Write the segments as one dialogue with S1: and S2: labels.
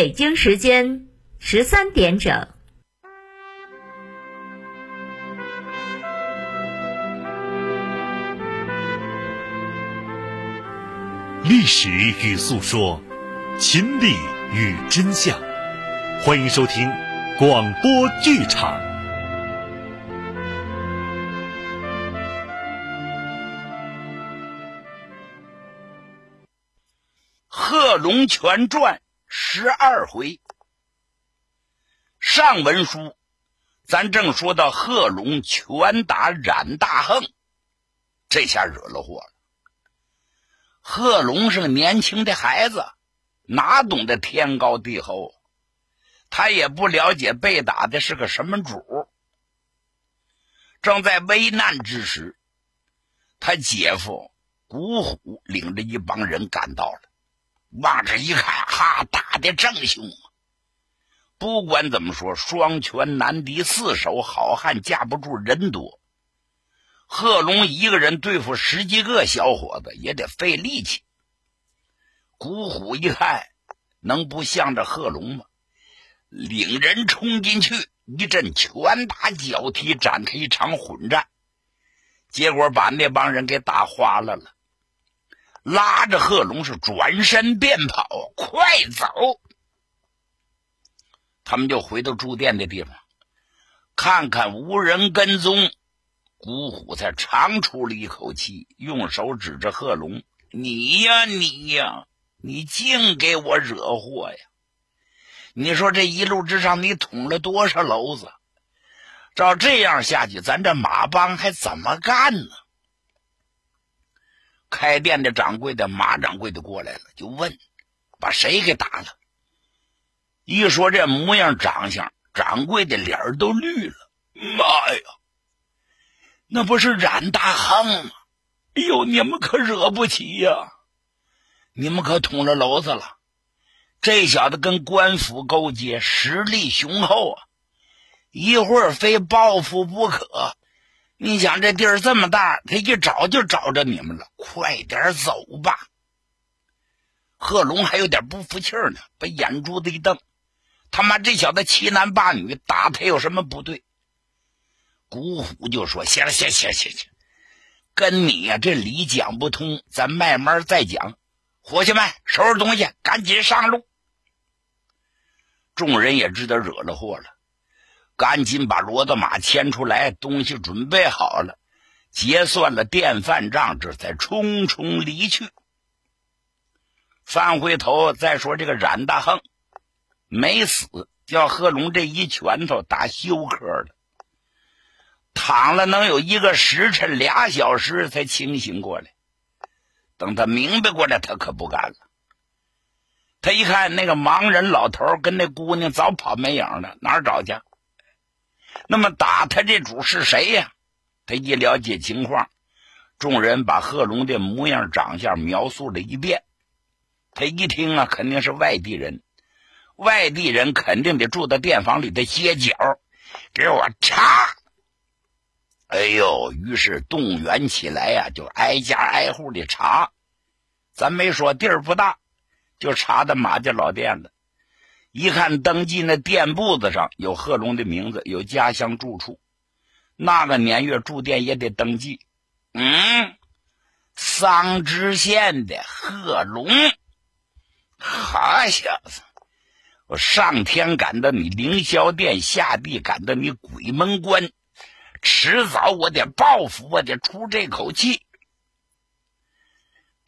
S1: 北京时间十三点整。
S2: 历史与诉说，秦理与真相。欢迎收听广播剧场。
S3: 《贺龙全传》十二回，上文书，咱正说到贺龙拳打冉大亨，这下惹了祸了。贺龙是个年轻的孩子，哪懂得天高地厚？他也不了解被打的是个什么主。正在危难之时，他姐夫古虎领着一帮人赶到了。往这一看，哈，打的正凶啊！不管怎么说，双拳难敌四手，好汉架不住人多。贺龙一个人对付十几个小伙子也得费力气。古虎一看，能不向着贺龙吗？领人冲进去，一阵拳打脚踢，展开一场混战，结果把那帮人给打花了了。拉着贺龙是转身便跑，快走！他们就回到住店的地方，看看无人跟踪，古虎才长出了一口气，用手指着贺龙：“你呀，你呀，你净给我惹祸呀！你说这一路之上，你捅了多少娄子？照这样下去，咱这马帮还怎么干呢？”开店的掌柜的马掌柜的过来了，就问：“把谁给打了？”一说这模样长相，掌柜的脸都绿了。妈呀，那不是冉大亨吗？哎呦，你们可惹不起呀！你们可捅了娄子了。这小子跟官府勾结，实力雄厚啊，一会儿非报复不可。你想这地儿这么大，他一找就找着你们了，快点走吧！贺龙还有点不服气呢，把眼珠子一瞪：“他妈，这小子欺男霸女，打他有什么不对？”古虎就说：“行了，行行行行，跟你呀这理讲不通，咱慢慢再讲。伙计们，收拾东西，赶紧上路。”众人也知道惹了祸了。赶紧把骡子马牵出来，东西准备好了，结算了电饭账，这才匆匆离去。翻回头再说这个冉大亨没死，叫贺龙这一拳头打休克了，躺了能有一个时辰，俩小时才清醒过来。等他明白过来，他可不干了。他一看那个盲人老头跟那姑娘早跑没影了，哪儿找去？那么打他这主是谁呀？他一了解情况，众人把贺龙的模样、长相描述了一遍。他一听啊，肯定是外地人，外地人肯定得住在店房里的歇脚，给我查！哎呦，于是动员起来呀，就挨家挨户的查。咱没说地儿不大，就查到马家老店了。一看登记那店簿子上有贺龙的名字，有家乡住处，那个年月住店也得登记。嗯，桑植县的贺龙，好小子！我上天赶到你凌霄殿，下地赶到你鬼门关，迟早我得报复，我得出这口气。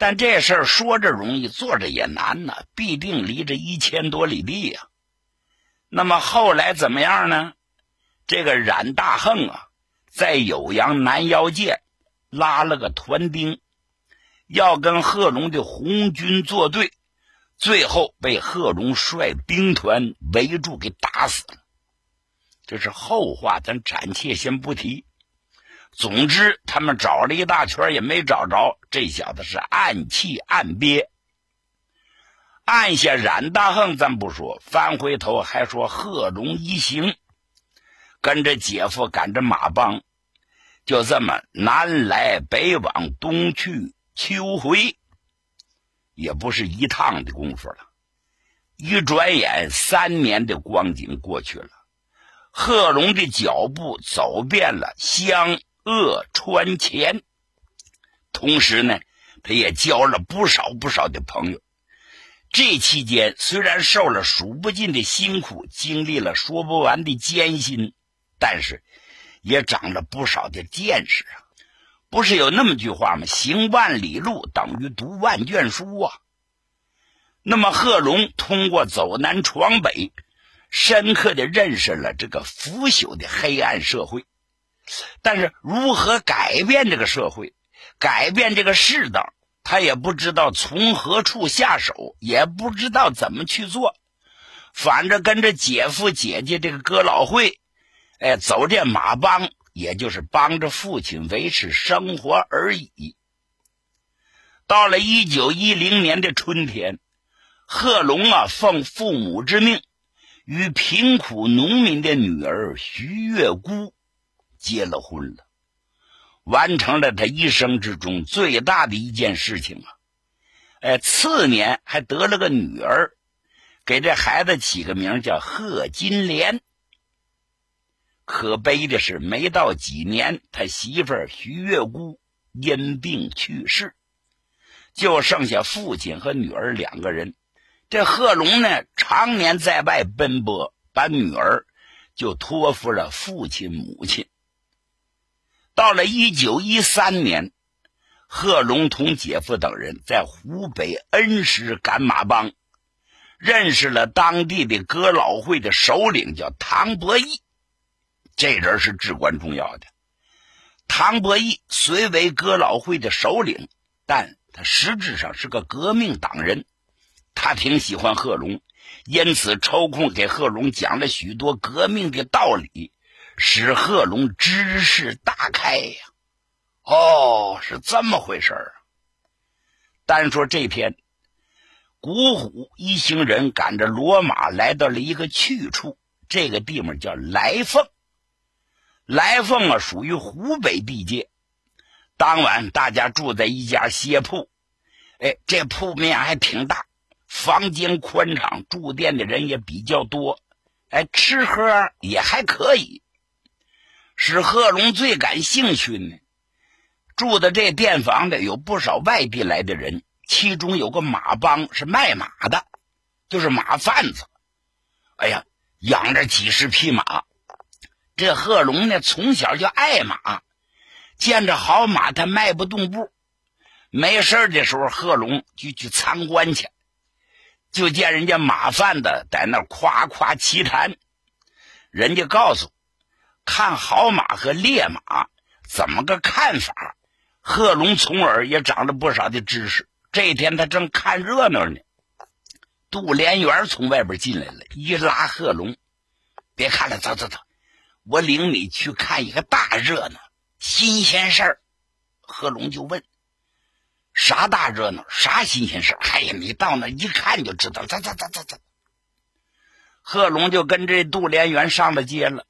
S3: 但这事儿说着容易，做着也难呢，必定离着一千多里地呀。那么后来怎么样呢？这个冉大亨啊，在酉阳南腰界拉了个团丁，要跟贺龙的红军作对，最后被贺龙率兵团围住，给打死了。这是后话，咱暂且先不提。总之，他们找了一大圈也没找着这小子，是暗气暗憋。按下冉大亨，咱不说，翻回头还说贺龙一行跟着姐夫赶着马帮，就这么南来北往，东去秋回，也不是一趟的功夫了。一转眼，三年的光景过去了，贺龙的脚步走遍了湘鄂川黔，同时呢，他也交了不少不少的朋友。这期间虽然受了数不尽的辛苦，经历了说不完的艰辛，但是也长了不少的见识啊！不是有那么句话吗？“行万里路等于读万卷书”啊！那么贺龙通过走南闯北，深刻的认识了这个腐朽的黑暗社会。但是如何改变这个社会，改变这个世道？他也不知道从何处下手，也不知道怎么去做，反正跟着姐夫姐姐这个哥老会，哎，走这马帮，也就是帮着父亲维持生活而已。到了一九一零年的春天，贺龙啊，奉父母之命，与贫苦农民的女儿徐月姑结了婚了。完成了他一生之中最大的一件事情啊！哎，次年还得了个女儿，给这孩子起个名叫贺金莲。可悲的是，没到几年，他媳妇徐月姑因病去世，就剩下父亲和女儿两个人。这贺龙呢，常年在外奔波，把女儿就托付了父亲母亲。到了一九一三年，贺龙同姐夫等人在湖北恩施赶马帮，认识了当地的哥老会的首领，叫唐伯义。这人是至关重要的。唐伯义虽为哥老会的首领，但他实质上是个革命党人。他挺喜欢贺龙，因此抽空给贺龙讲了许多革命的道理。使贺龙知识大开呀！哦，是这么回事儿啊。单说这天，古虎一行人赶着骡马来到了一个去处，这个地方叫来凤。来凤啊，属于湖北地界。当晚，大家住在一家歇铺，哎，这铺面还挺大，房间宽敞，住店的人也比较多，哎，吃喝也还可以。使贺龙最感兴趣呢。住的这店房的有不少外地来的人，其中有个马帮是卖马的，就是马贩子。哎呀，养着几十匹马。这贺龙呢，从小就爱马，见着好马他迈不动步。没事的时候，贺龙就去参观去，就见人家马贩子在那夸夸其谈，人家告诉。看好马和烈马怎么个看法？贺龙从而也长了不少的知识。这一天他正看热闹呢，杜连元从外边进来了，一拉贺龙：“别看了，走走走，我领你去看一个大热闹，新鲜事儿。”贺龙就问：“啥大热闹？啥新鲜事儿？”哎呀，你到那一看就知道。走走走走走。贺龙就跟这杜连元上了街了。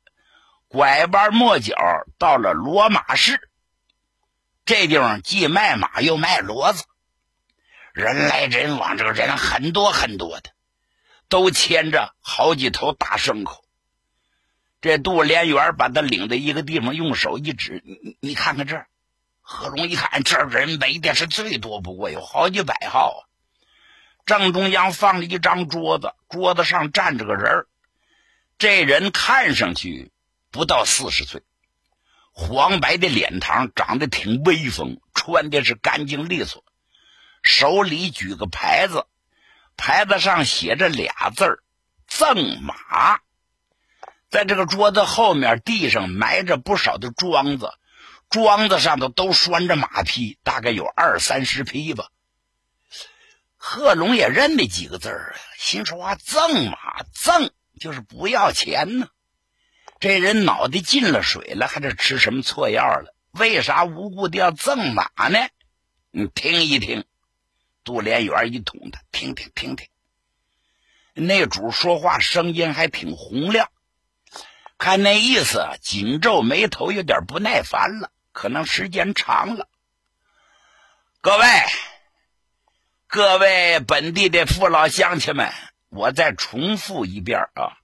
S3: 拐弯抹角到了骡马市，这地方既卖马又卖骡子，人来人往，这个人很多很多的，都牵着好几头大牲口。这杜连元把他领到一个地方，用手一指：“你你看看这儿。”贺龙一看，这人围的是最多不过，有好几百号。正中央放了一张桌子，桌子上站着个人这人看上去。不到四十岁，黄白的脸膛，长得挺威风，穿的是干净利索，手里举个牌子，牌子上写着俩字儿“赠马”。在这个桌子后面，地上埋着不少的桩子，桩子上头都拴着马匹，大概有二三十匹吧。贺龙也认那几个字儿啊，心说话：“赠马，赠就是不要钱呢。”这人脑袋进了水了，还是吃什么错药了？为啥无故的要赠马呢？你听一听，杜连元一捅他，听听听听。那主说话声音还挺洪亮，看那意思，紧皱眉头，有点不耐烦了。可能时间长了。各位，各位本地的父老乡亲们，我再重复一遍啊！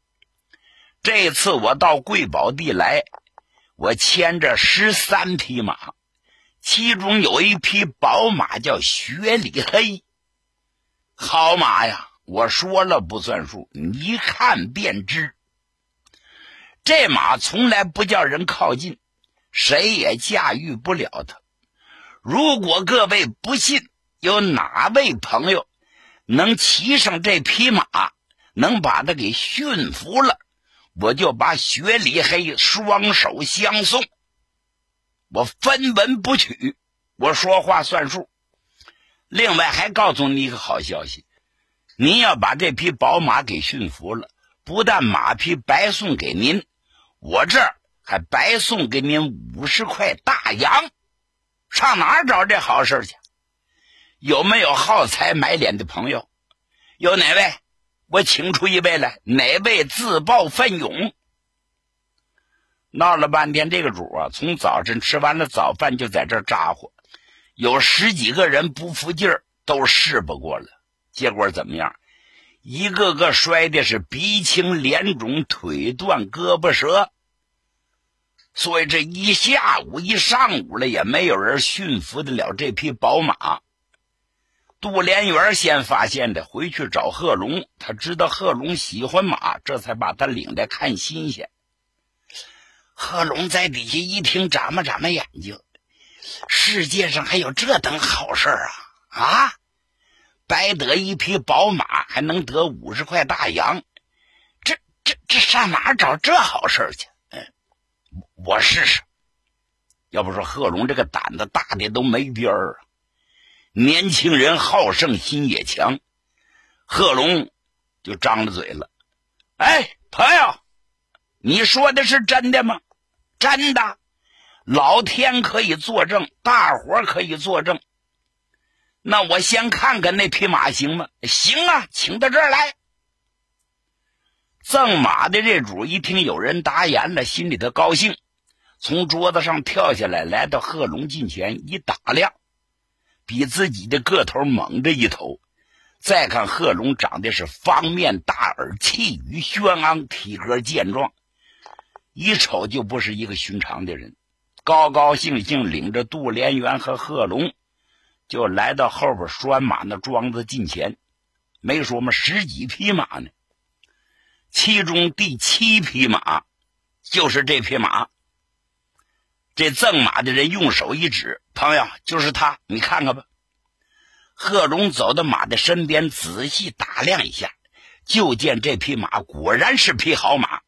S3: 这次我到贵宝地来，我牵着十三匹马，其中有一匹宝马叫雪里黑，好马呀！我说了不算数，你一看便知。这马从来不叫人靠近，谁也驾驭不了它。如果各位不信，有哪位朋友能骑上这匹马，能把它给驯服了，我就把雪里黑双手相送。我分文不取，我说话算数。另外还告诉你一个好消息：您要把这匹宝马给驯服了，不但马匹白送给您，我这儿还白送给您五十块大洋。上哪找这好事去？有没有好财买脸的朋友？有哪位？我请出一位来。哪位自报奋勇？闹了半天，这个主啊，从早晨吃完了早饭就在这咋呼，有十几个人不服劲儿，都试不过了。结果怎么样？一个个摔的是鼻青脸肿、腿断胳膊折。所以这一下午一上午了，也没有人驯服得了这匹宝马。杜连元先发现的，回去找贺龙，他知道贺龙喜欢马，这才把他领来看新鲜。贺龙在底下一听，眨巴眨巴眼睛：“世界上还有这等好事啊！啊，白得一匹宝马，还能得五十块大洋，这这这上哪找这好事去？”嗯我试试，要不说贺龙这个胆子大的都没边儿啊！年轻人好胜心也强，贺龙就张着嘴了：“哎，朋友，你说的是真的吗？真的，老天可以作证，大伙可以作证。那我先看看那匹马行吗？行啊，请到这儿来。”赠马的这主一听有人答言了，心里头高兴，从桌子上跳下来，来到贺龙近前一打量，比自己的个头猛着一头。再看贺龙长得是方面大耳，气宇轩昂，体格健壮，一瞅就不是一个寻常的人。高高兴兴领着杜连元和贺龙，就来到后边拴马那庄子近前，没说嘛，十几匹马呢。其中第七匹马就是这匹马。这赠马的人用手一指：“朋友，就是他，你看看吧。”贺龙走到马的身边，仔细打量一下，就见这匹马果然是匹好马。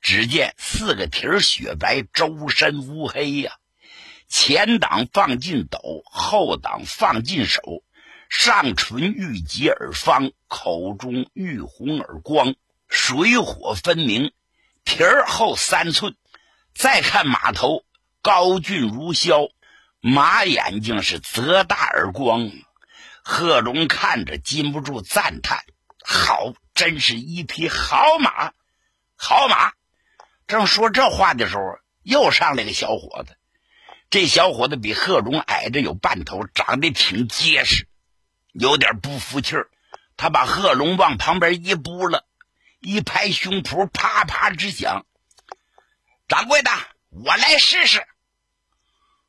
S3: 只见四个蹄儿雪白，周身乌黑呀，前挡放进斗，后挡放进手，上唇玉洁而方，口中玉红而光。水火分明，蹄儿厚三寸。再看马头高峻如霄，马眼睛是泽大而光。贺龙看着禁不住赞叹：“好，真是一匹好马，好马！”正说这话的时候，又上来个小伙子。这小伙子比贺龙矮着有半头，长得挺结实，有点不服气儿。他把贺龙往旁边一扑了。一拍胸脯，啪啪直响。掌柜的，我来试试。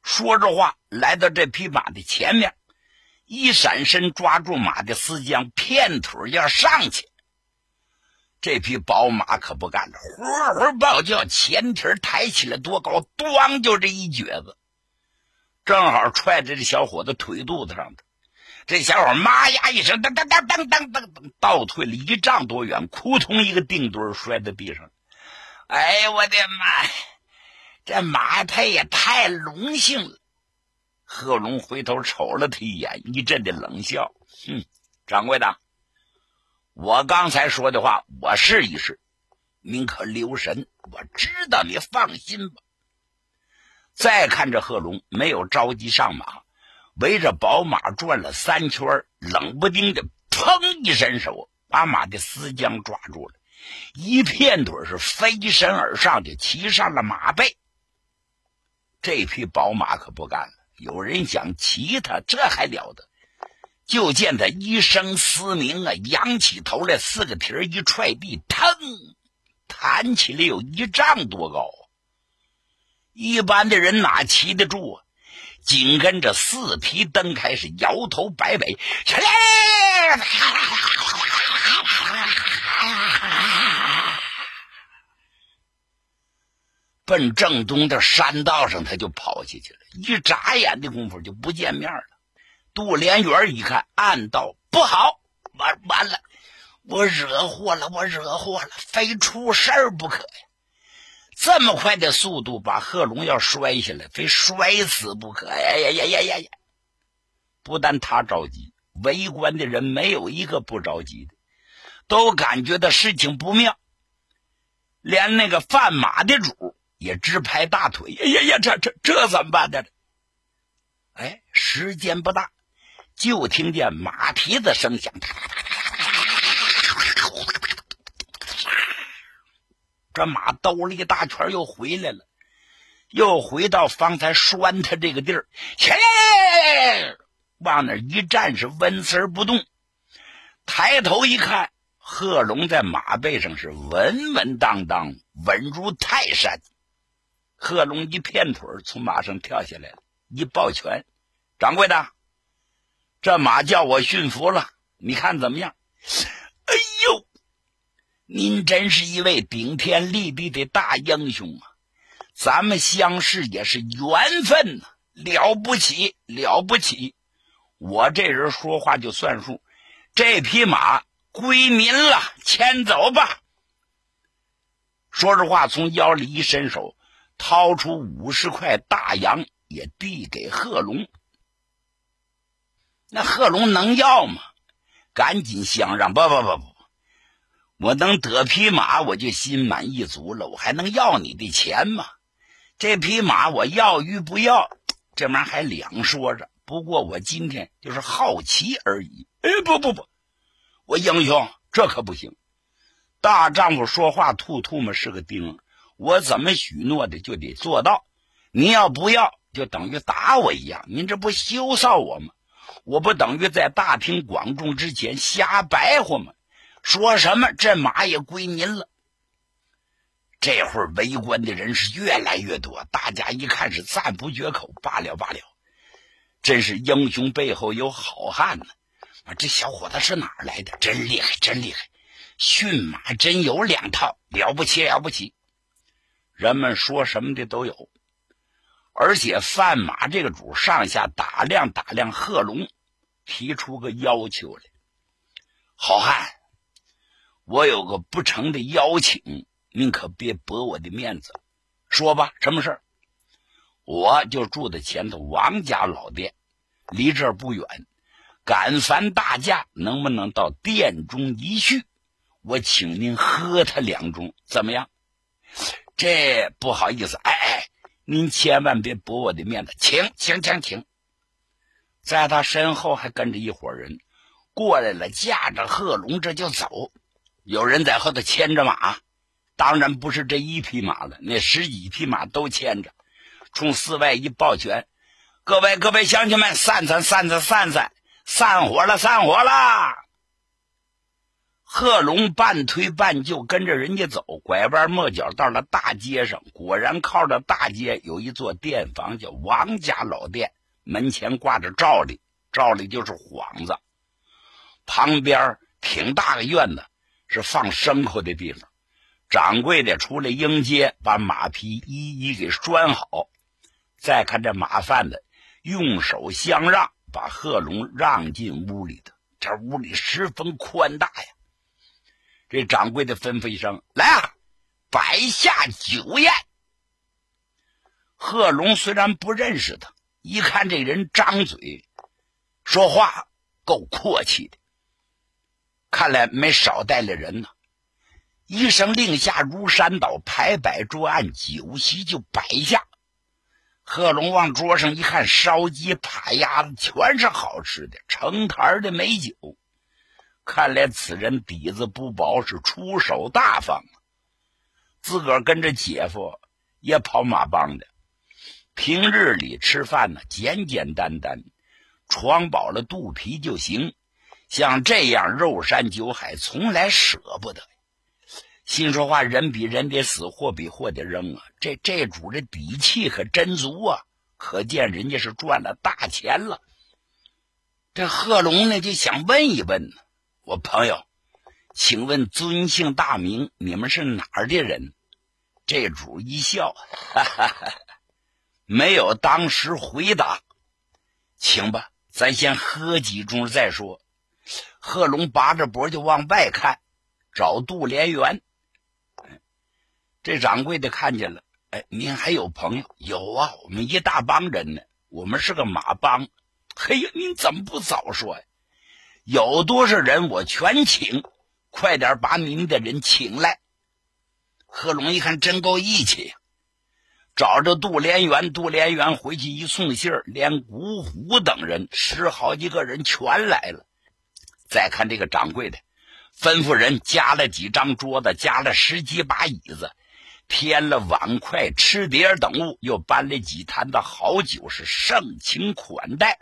S3: 说着话，来到这匹马的前面，一闪身抓住马的丝缰，片腿要上去。这匹宝马可不干了，呼呼暴叫，前蹄抬起来多高，咣就这一撅子，正好踹在这小伙子腿肚子上的。这小伙妈呀一声，噔噔噔噔噔噔噔，倒退了一丈多远，扑通一个腚墩摔在地上。哎呀，我的妈呀！这马他也太荣幸了。贺龙回头瞅了他一眼，一阵的冷笑：“哼，掌柜的，我刚才说的话，我试一试，您可留神。我知道，你放心吧。”再看这贺龙，没有着急上马。围着宝马转了三圈，冷不丁的，砰一伸手，把马的丝缰抓住了，一片腿是飞身而上，就骑上了马背。这匹宝马可不干了，有人想骑它，这还了得！就见他一声嘶鸣啊，仰起头来，四个蹄儿一踹地，腾，弹起来有一丈多高。一般的人哪骑得住啊？紧跟着四蹄蹬开，是摇头摆尾，起来！哈哈哈奔正东的山道上，他就跑下去了。一眨眼的功夫就不见面了。杜连元一看，暗道不好，完完了，我惹祸了，我惹祸了，非出事儿不可呀！这么快的速度，把贺龙要摔下来，非摔死不可！呀呀呀呀呀呀！不但他着急，围观的人没有一个不着急的，都感觉到事情不妙。连那个贩马的主。也直拍大腿，哎呀呀，这这这怎么办呢？哎，时间不大，就听见马蹄子声响，这马兜了一大圈，又回来了，又回到方才拴他这个地儿，起来，往那一站，是纹丝不动。抬头一看，贺龙在马背上是稳稳当当，稳如泰山。贺龙一片腿从马上跳下来了，一抱拳：“掌柜的，这马叫我驯服了，你看怎么样？”哎呦，您真是一位顶天立地的大英雄啊！咱们相识也是缘分呐，了不起了不起！我这人说话就算数，这匹马归您了，牵走吧。说着话，从腰里一伸手。掏出五十块大洋，也递给贺龙。那贺龙能要吗？赶紧相让，不不不不，我能得匹马，我就心满意足了。我还能要你的钱吗？这匹马我要与不要，这玩意儿还两说着。不过我今天就是好奇而已。哎，不不不，我英雄，这可不行。大丈夫说话吐吐沫是个钉。我怎么许诺的就得做到，您要不要就等于打我一样，您这不羞臊我吗？我不等于在大庭广众之前瞎白活吗？说什么这马也归您了。这会儿围观的人是越来越多，大家一看是赞不绝口。罢了罢了，真是英雄背后有好汉呢！啊，这小伙子是哪儿来的？真厉害，真厉害！驯马真有两套，了不起，了不起！人们说什么的都有，而且范马这个主上下打量打量贺龙，提出个要求来：“好汉，我有个不成的邀请，您可别驳我的面子。说吧，什么事儿？我就住在前头王家老店，离这儿不远。赶烦大驾，能不能到店中一叙？我请您喝他两盅，怎么样？”这不好意思，哎哎，您千万别驳我的面子，请请请请。在他身后还跟着一伙人，过来了，驾着贺龙这就走。有人在后头牵着马，当然不是这一匹马了，那十几匹马都牵着。冲四外一抱拳：“各位各位乡亲们，散散散散散散，散伙了散伙了。”贺龙半推半就跟着人家走，拐弯抹角到了大街上，果然靠着大街有一座店房，叫王家老店。门前挂着罩里，罩里就是幌子。旁边挺大个院子，是放牲口的地方。掌柜的出来迎接，把马匹一一给拴好。再看这马贩子，用手相让，把贺龙让进屋里头。这屋里十分宽大呀。这掌柜的吩咐一声：“来啊，摆下酒宴。”贺龙虽然不认识他，一看这人张嘴说话够阔气的，看来没少带来人呢。一声令下，如山倒，排摆桌案，酒席就摆下。贺龙往桌上一看，烧鸡、扒鸭子，全是好吃的，成坛的美酒。看来此人底子不薄，是出手大方啊。自个儿跟着姐夫也跑马帮的，平日里吃饭呢简简单单，闯饱了肚皮就行。像这样肉山酒海，从来舍不得。心说话，人比人得死，货比货得扔啊！这这主的底气可真足啊！可见人家是赚了大钱了。这贺龙呢，就想问一问呢，我朋友，请问尊姓大名？你们是哪儿的人？这主一笑，哈哈哈，没有当时回答。请吧，咱先喝几盅再说。贺龙拔着脖就往外看，找杜连元。这掌柜的看见了，哎，您还有朋友？有啊，我们一大帮人呢，我们是个马帮。嘿呀，您怎么不早说呀？有多少人我全请，快点把您的人请来。贺龙一看，真够义气，找着杜连元，杜连元回去一送信连古虎等人十好几个人全来了。再看这个掌柜的，吩咐人加了几张桌子，加了十几把椅子，添了碗筷、吃碟等物，又搬了几坛子好酒，是盛情款待。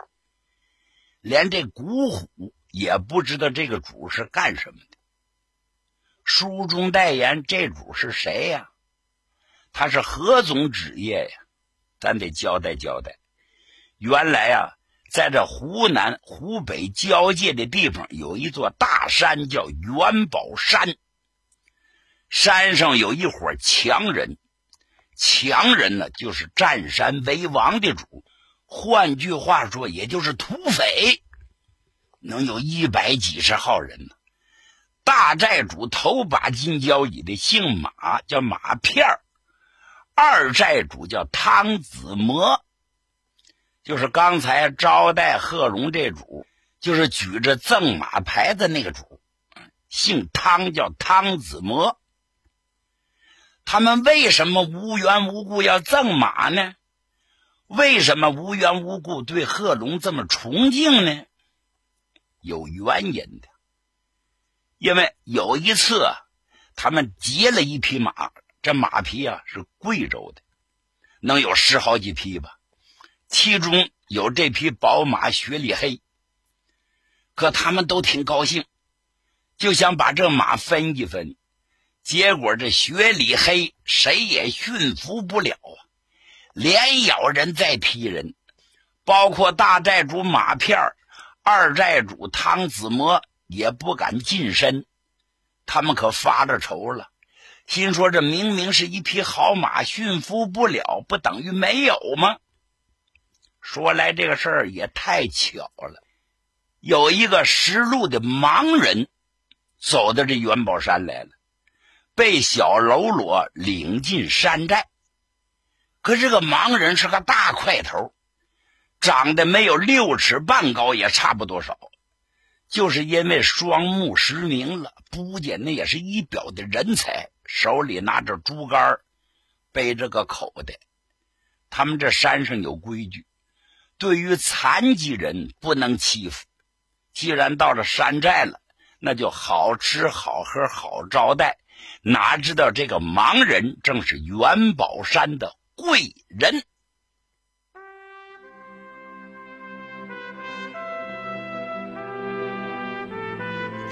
S3: 连这古虎也不知道这个主是干什么的。书中代言这主是谁呀？他是何种职业呀？咱得交代交代。原来啊。在这湖南、湖北交界的地方，有一座大山，叫元宝山。山上有一伙强人，强人呢，就是占山为王的主。换句话说，也就是土匪，能有一百几十号人呢。大寨主头把金交椅的姓马，叫马片儿；二寨主叫汤子模。就是刚才招待贺龙这主，就是举着赠马牌子那个主，姓汤，叫汤子模。他们为什么无缘无故要赠马呢？为什么无缘无故对贺龙这么崇敬呢？有原因的，因为有一次他们劫了一匹马，这马匹啊是贵州的，能有十好几匹吧。其中有这匹宝马雪里黑，可他们都挺高兴，就想把这马分一分。结果这雪里黑谁也驯服不了啊，连咬人再踢人，包括大寨主马片儿二寨主汤子模也不敢近身。他们可发了愁了，心说这明明是一匹好马，驯服不了，不等于没有吗？说来这个事儿也太巧了，有一个识路的盲人走到这元宝山来了，被小喽啰领进山寨。可这个盲人是个大块头，长得没有六尺半高，也差不多少。就是因为双目失明了，不见那也是一表的人才，手里拿着竹竿，背着个口袋。他们这山上有规矩。对于残疾人不能欺负，既然到了山寨了，那就好吃好喝好招待。哪知道这个盲人正是元宝山的贵人。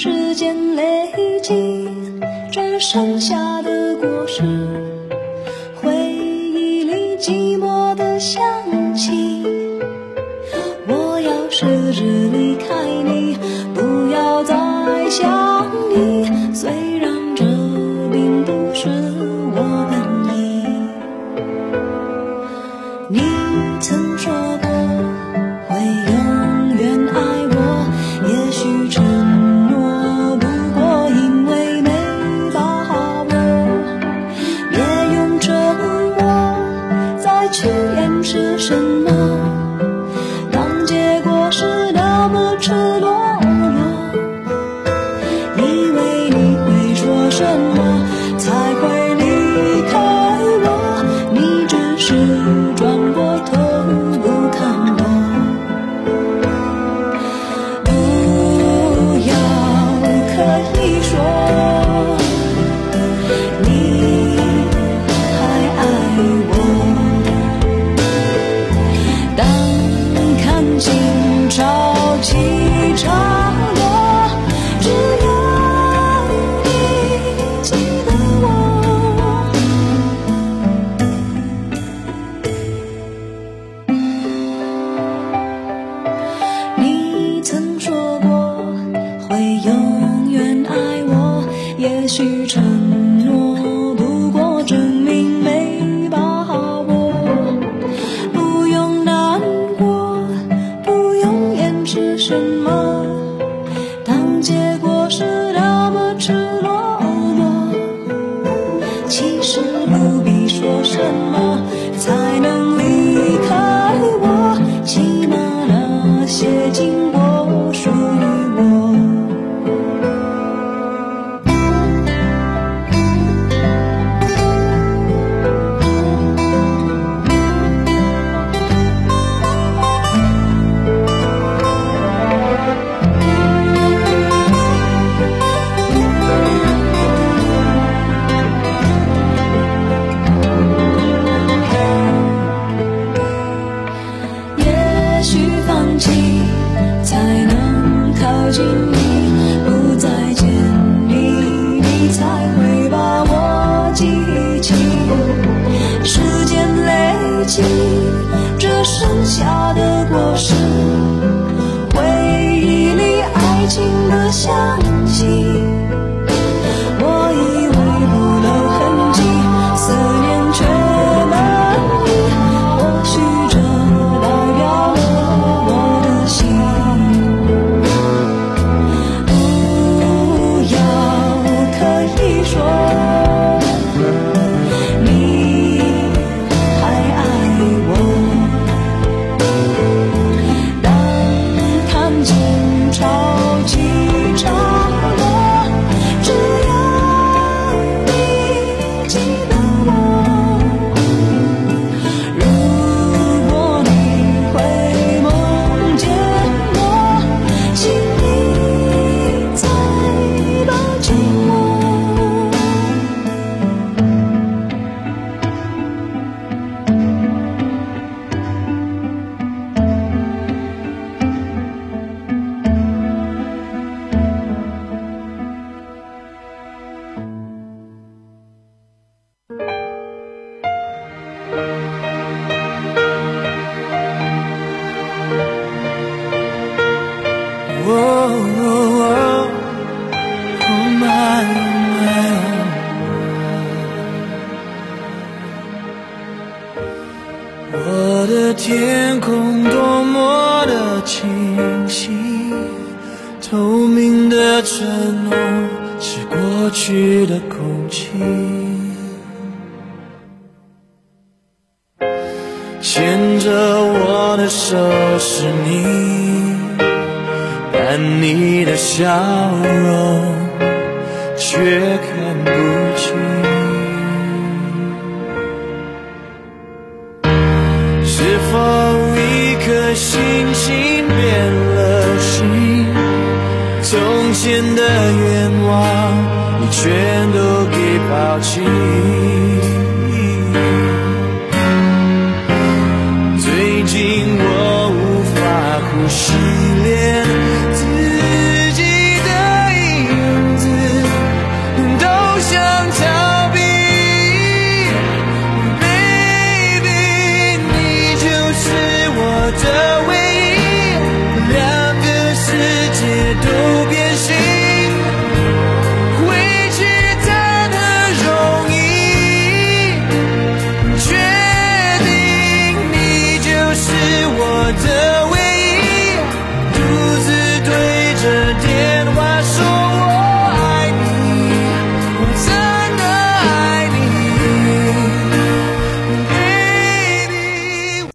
S4: 时间累积，只剩下的果实。
S5: 心？从前的愿望，你全都